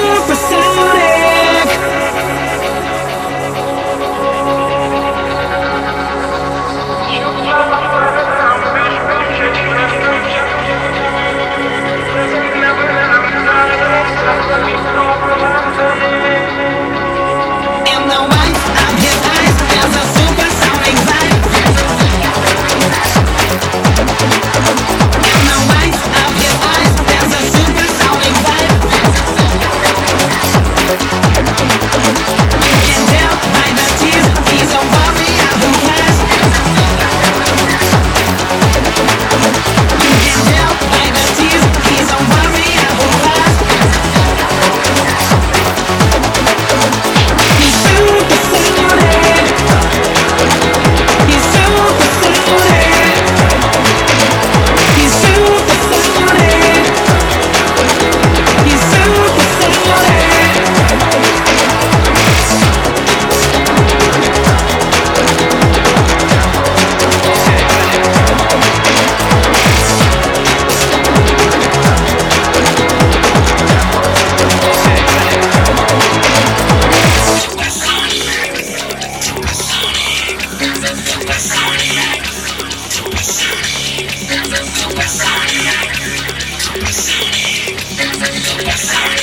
pursued Supersonic. Supersonic. Supersonic.